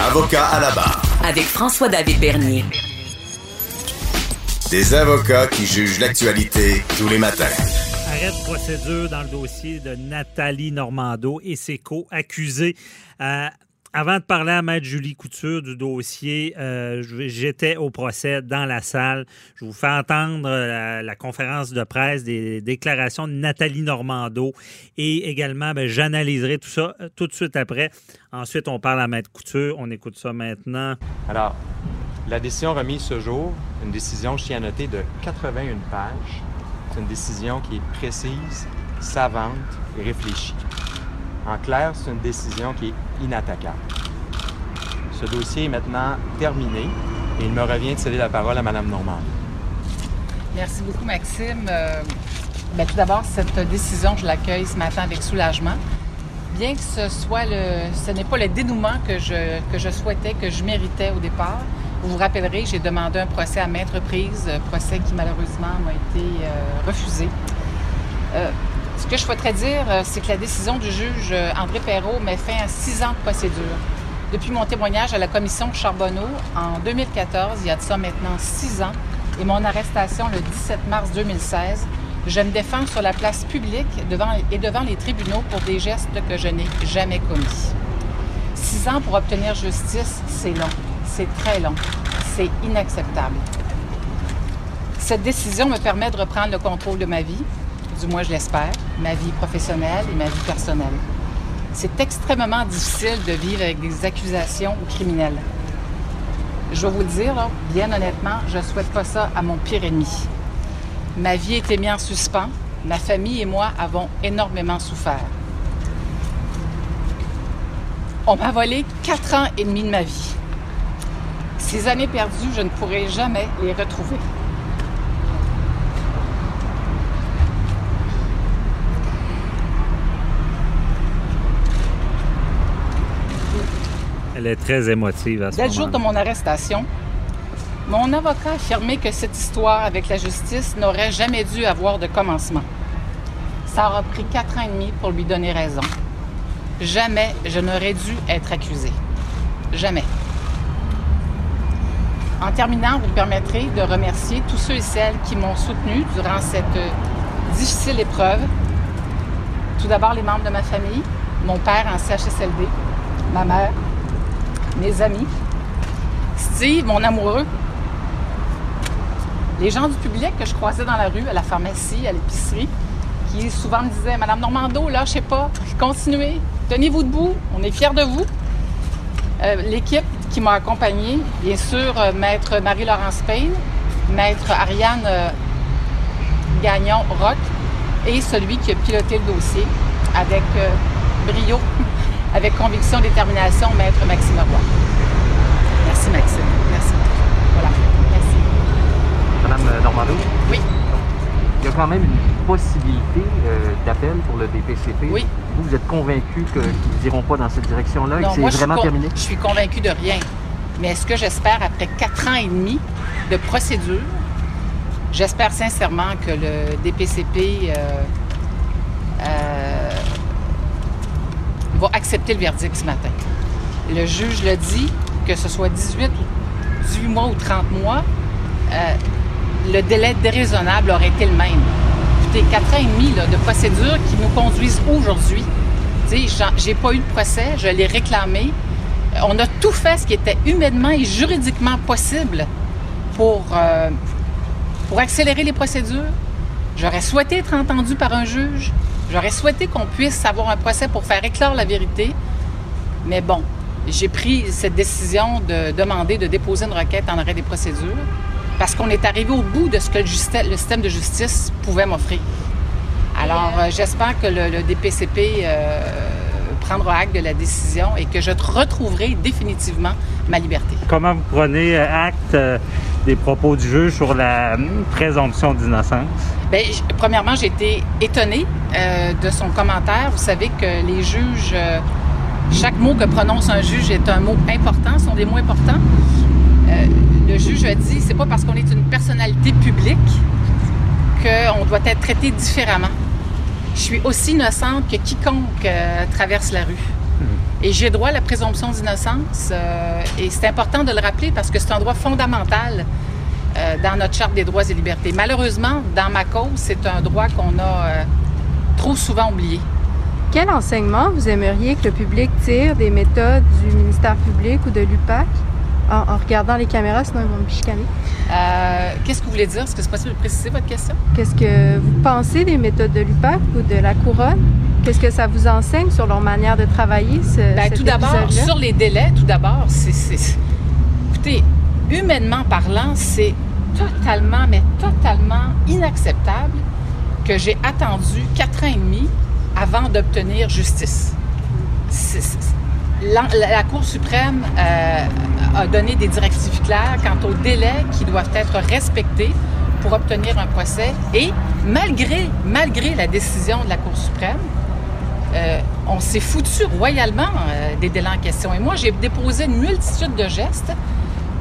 Avocat à la barre. Avec François-David Bernier. Des avocats qui jugent l'actualité tous les matins. Arrêt de procédure dans le dossier de Nathalie Normando et ses co-accusés. Euh, avant de parler à Maître Julie Couture du dossier, euh, j'étais au procès dans la salle. Je vous fais entendre euh, la, conférence de presse des déclarations de Nathalie Normando et également, ben, j'analyserai tout ça euh, tout de suite après. Ensuite, on parle à Maître Couture. On écoute ça maintenant. Alors, la décision remise ce jour, une décision, je tiens à noter, de 81 pages. C'est une décision qui est précise, savante et réfléchie. En clair, c'est une décision qui est inattaquable. Ce dossier est maintenant terminé et il me revient de céder la parole à Mme Normand. Merci beaucoup, Maxime. Euh, ben, tout d'abord, cette décision, je l'accueille ce matin avec soulagement. Bien que ce soit le, ce n'est pas le dénouement que je, que je souhaitais, que je méritais au départ. Vous vous rappellerez, j'ai demandé un procès à maintes reprises, procès qui malheureusement m'a été euh, refusé. Euh, ce que je souhaiterais dire, euh, c'est que la décision du juge euh, André Perrault met fin à six ans de procédure. Depuis mon témoignage à la commission Charbonneau en 2014, il y a de ça maintenant six ans, et mon arrestation le 17 mars 2016, je me défends sur la place publique devant, et devant les tribunaux pour des gestes que je n'ai jamais commis. Six ans pour obtenir justice, c'est long. C'est très long. C'est inacceptable. Cette décision me permet de reprendre le contrôle de ma vie, du moins je l'espère, ma vie professionnelle et ma vie personnelle. C'est extrêmement difficile de vivre avec des accusations ou criminels. Je vais vous le dire, bien honnêtement, je ne souhaite pas ça à mon pire ennemi. Ma vie été mise en suspens. Ma famille et moi avons énormément souffert. On m'a volé quatre ans et demi de ma vie. Ces années perdues, je ne pourrai jamais les retrouver. Elle est très émotive à ce Dès le jour de mon arrestation, mon avocat a affirmé que cette histoire avec la justice n'aurait jamais dû avoir de commencement. Ça aura pris quatre ans et demi pour lui donner raison. Jamais je n'aurais dû être accusé. Jamais. En terminant, vous me permettrez de remercier tous ceux et celles qui m'ont soutenu durant cette difficile épreuve. Tout d'abord, les membres de ma famille, mon père en CHSLD, ma mère, mes amis, Steve, mon amoureux, les gens du public que je croisais dans la rue, à la pharmacie, à l'épicerie, qui souvent me disaient Madame Normando, lâchez pas, continuez, tenez-vous debout, on est fiers de vous. Euh, l'équipe qui m'a accompagnée, bien sûr, euh, Maître Marie-Laurence Payne, Maître Ariane euh, Gagnon-Rock et celui qui a piloté le dossier avec brio avec conviction, détermination, Maître Maxime Roy. Merci, Maxime. Merci. Voilà. Merci. Madame Normando? Oui. Il y a quand même une possibilité euh, d'appel pour le DPCP. Oui. Vous, vous êtes convaincu qu'ils n'iront pas dans cette direction-là et que c'est vraiment terminé? Je suis convaincu de rien. Mais ce que j'espère, après quatre ans et demi de procédure, j'espère sincèrement que le DPCP euh, euh, va accepter le verdict ce matin. Le juge l'a dit, que ce soit 18 ou 18 mois ou 30 mois, euh, le délai déraisonnable aurait été le même. Écoutez, 4 ans et demi de procédure qui nous conduisent aujourd'hui. J'ai pas eu de procès, je l'ai réclamé. On a tout fait ce qui était humainement et juridiquement possible pour, euh, pour accélérer les procédures. J'aurais souhaité être entendu par un juge. J'aurais souhaité qu'on puisse avoir un procès pour faire éclore la vérité. Mais bon, j'ai pris cette décision de demander de déposer une requête en arrêt des procédures parce qu'on est arrivé au bout de ce que le, système de justice pouvait m'offrir. Alors, euh, j'espère que le, DPCP euh, prendra acte de la décision et que je retrouverai définitivement ma liberté. Comment vous prenez euh, acte des propos du juge sur la hum, présomption d'innocence? Bien, premièrement, j'ai été étonnée de son commentaire. Vous savez que les juges chaque mot que prononce un juge est un mot important, sont des mots importants. Euh, le juge a dit, c'est pas parce qu'on est une personnalité publique qu'on doit être traité différemment. Je suis aussi innocente que quiconque euh, traverse la rue. Et j'ai droit à la présomption d'innocence. Euh, et c'est important de le rappeler parce que c'est un droit fondamental euh, dans notre Charte des droits et libertés. Malheureusement, dans ma cause, c'est un droit qu'on a euh, trop souvent oublié. Quel enseignement vous aimeriez que le public tire des méthodes du ministère public ou de l'UPAC en, regardant les caméras, sinon ils vont me chicaner? Qu'est-ce que vous voulez dire? Est-ce que c'est possible de préciser votre question? Qu'est-ce que vous pensez des méthodes de l'UPAC ou de la couronne? Qu'est-ce que ça vous enseigne sur leur manière de travailler? Ce, Bien, tout d'abord, sur les délais, tout d'abord, c'est. Écoutez, humainement parlant, c'est totalement, mais totalement inacceptable que j'ai attendu quatre ans et demi avant d'obtenir justice. La, Cour suprême euh, a donné des directives claires quant aux délais qui doivent être respectés pour obtenir un procès et malgré, malgré la décision de la Cour suprême, euh, on s'est foutu royalement euh, des délais en question. Et moi, j'ai déposé une multitude de gestes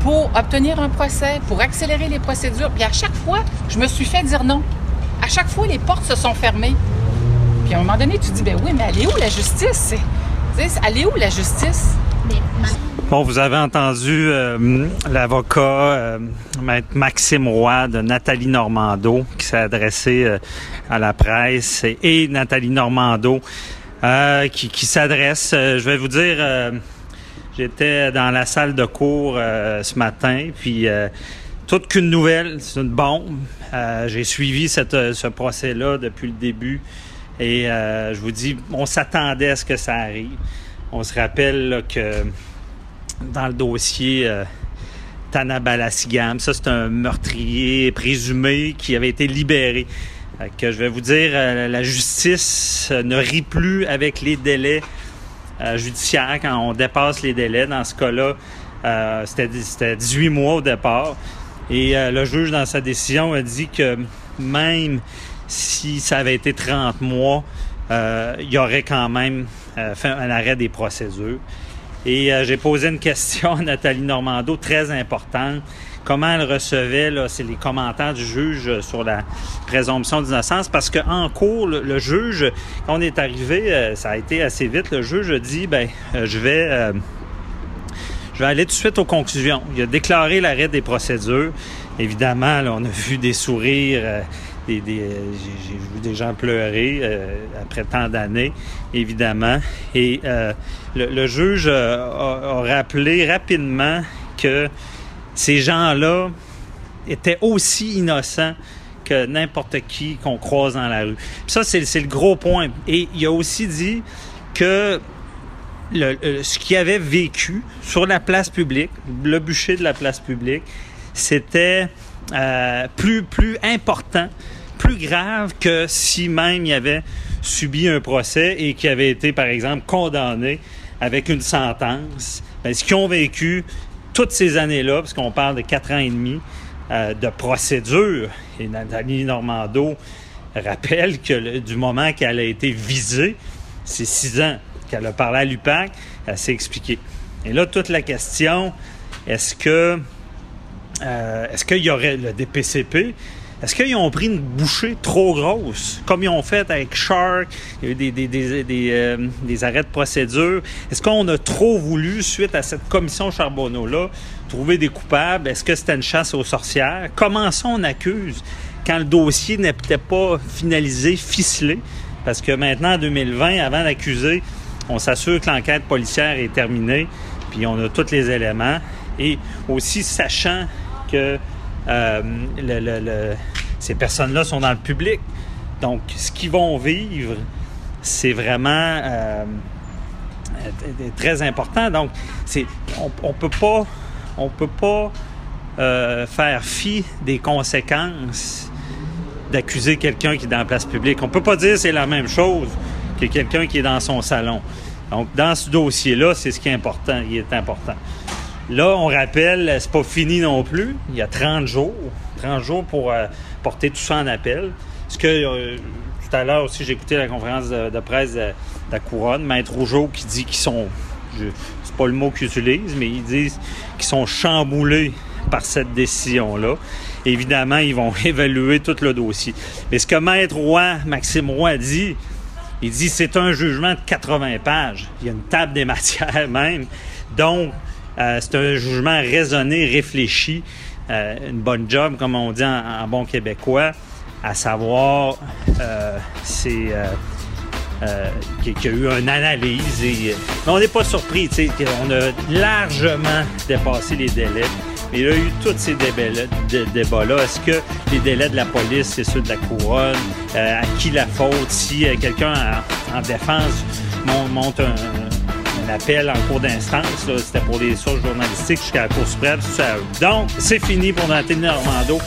pour obtenir un procès, pour accélérer les procédures. Puis à chaque fois, je me suis fait dire non. À chaque fois, les portes se sont fermées. Puis à un moment donné, tu dis, ben oui, mais elle est où la justice? Elle est où la justice? Bon, vous avez entendu euh, l'avocat euh, maître Maxime Roy de Nathalie Normando qui s'est adressé euh, à la presse et, Nathalie Normando qui, qui s'adresse. je vais vous dire J'étais dans la salle de cours euh, ce matin, puis euh, toute qu'une nouvelle, c'est une bombe. Euh, j'ai suivi ce procès-là depuis le débui et je vous dis, on s'attendait à ce que ça arrive. On se rappelle que dans le dossier Tana Balasigam, ça c'est un meurtrier présumé qui avait été libéré. Que je vais vous dire, la justice ne rit plus avec les délais euh, judiciaire quand on dépasse les délais. Dans ce cas-là, euh, c'était 18 mois au départ. Et euh, le juge, dans sa décision, a dit que même si ça avait été 30 mois, il y aurait quand même fait un arrêt des procédures. Et j'ai posé une question à Nathalie Normando très importante comment elle recevait les commentaires du juge sur la présomption d'innocence parce qu'en cours le, juge quand on est arrivé euh, ça a été assez vite le juge a dit ben euh, je vais euh, aller tout de suite aux conclusions. Il a déclaré l'arrêt des procédures. Évidemment, on a vu des sourires, des j'ai vu des gens pleurer après tant d'années, évidemment. Et le, juge a, rappelé rapidement que ces gens-là étaient aussi innocents que n'importe qui qu'on croise dans la rue. ça, c'est le gros point. Et il a aussi dit que ce qu'il avait vécu sur la place publique, le bûcher de la place publique, c'était euh, plus, plus important, plus grave que si même il avait subi un procès et qu'il avait été, par exemple, condamné avec une sentence. Ben, ce qu'ils ont vécu, toutes ces années-là, parce qu'on parle de quatre ans et demi euh, de procédure, et Nathalie Normando rappelle que du moment qu'elle a été visée, c'est six ans qu'elle a parlé à l'UPAC, elle s'est expliquée. Et là, toute la question, est-ce que euh, est-ce qu'il y aurait le DPCP est-ce qu'ils ont pris une bouchée trop grosse, comme ils ont fait avec Shark, il y a eu des, des, des, des, euh, arrêts de procédure? Est-ce qu'on a trop voulu, suite à cette commission Charbonneau-là, trouver des coupables? Est-ce que c'était une chasse aux sorcières? Comment ça on accuse quand le dossier n'était pas finalisé, ficelé? Parce que maintenant, en 2020, avant d'accuser, on s'assure que l'enquête policière est terminée, puis on a tous les éléments. Et aussi sachant que euh, ces personnes-là sont dans le public. Donc, ce qu'ils vont vivre, c'est vraiment euh, très important. Donc, on, on peut pas, on peut pas euh, faire fi des conséquences d'accuser quelqu'un qui est dans la place publique. On peut pas dire c'est la même chose que quelqu'un qui est dans son salon. Donc, dans ce dossier-là, c'est ce qui est important. Il est important. Là, on rappelle, c'est pas fini non plus. Il y a 30 jours. 30 jours pour euh, porter tout ça en appel. Ce que euh, tout à l'heure aussi, j'ai écouté la conférence de, presse de, la Couronne, Maître Rougeau qui dit qu'ils sont, c'est pas le mot qu'ils utilisent, mais ils disent qu'ils sont chamboulés par cette décision-là. Évidemment, ils vont évaluer tout le dossier. Mais ce que Maître Roy, Maxime Roy, dit, Il dit c'est un jugement de 80 pages. Il y a une table des matières même. Donc, euh, c'est un jugement raisonné, réfléchi, euh, une bonne job, comme on dit en, bon québécois, à savoir, euh, c'est qu'il y a eu une analyse. Mais on n'est pas surpris, on a largement dépassé les délais. Mais il y a eu tous ces débats-là. Est-ce que les délais de la police, c'est ceux de la couronne? à qui la faute? Si quelqu'un en, défense monte appel en cours d'instance. C'était pour les sources journalistiques jusqu'à la Cour suprême. Donc, c'est fini pour Nathalie Normando.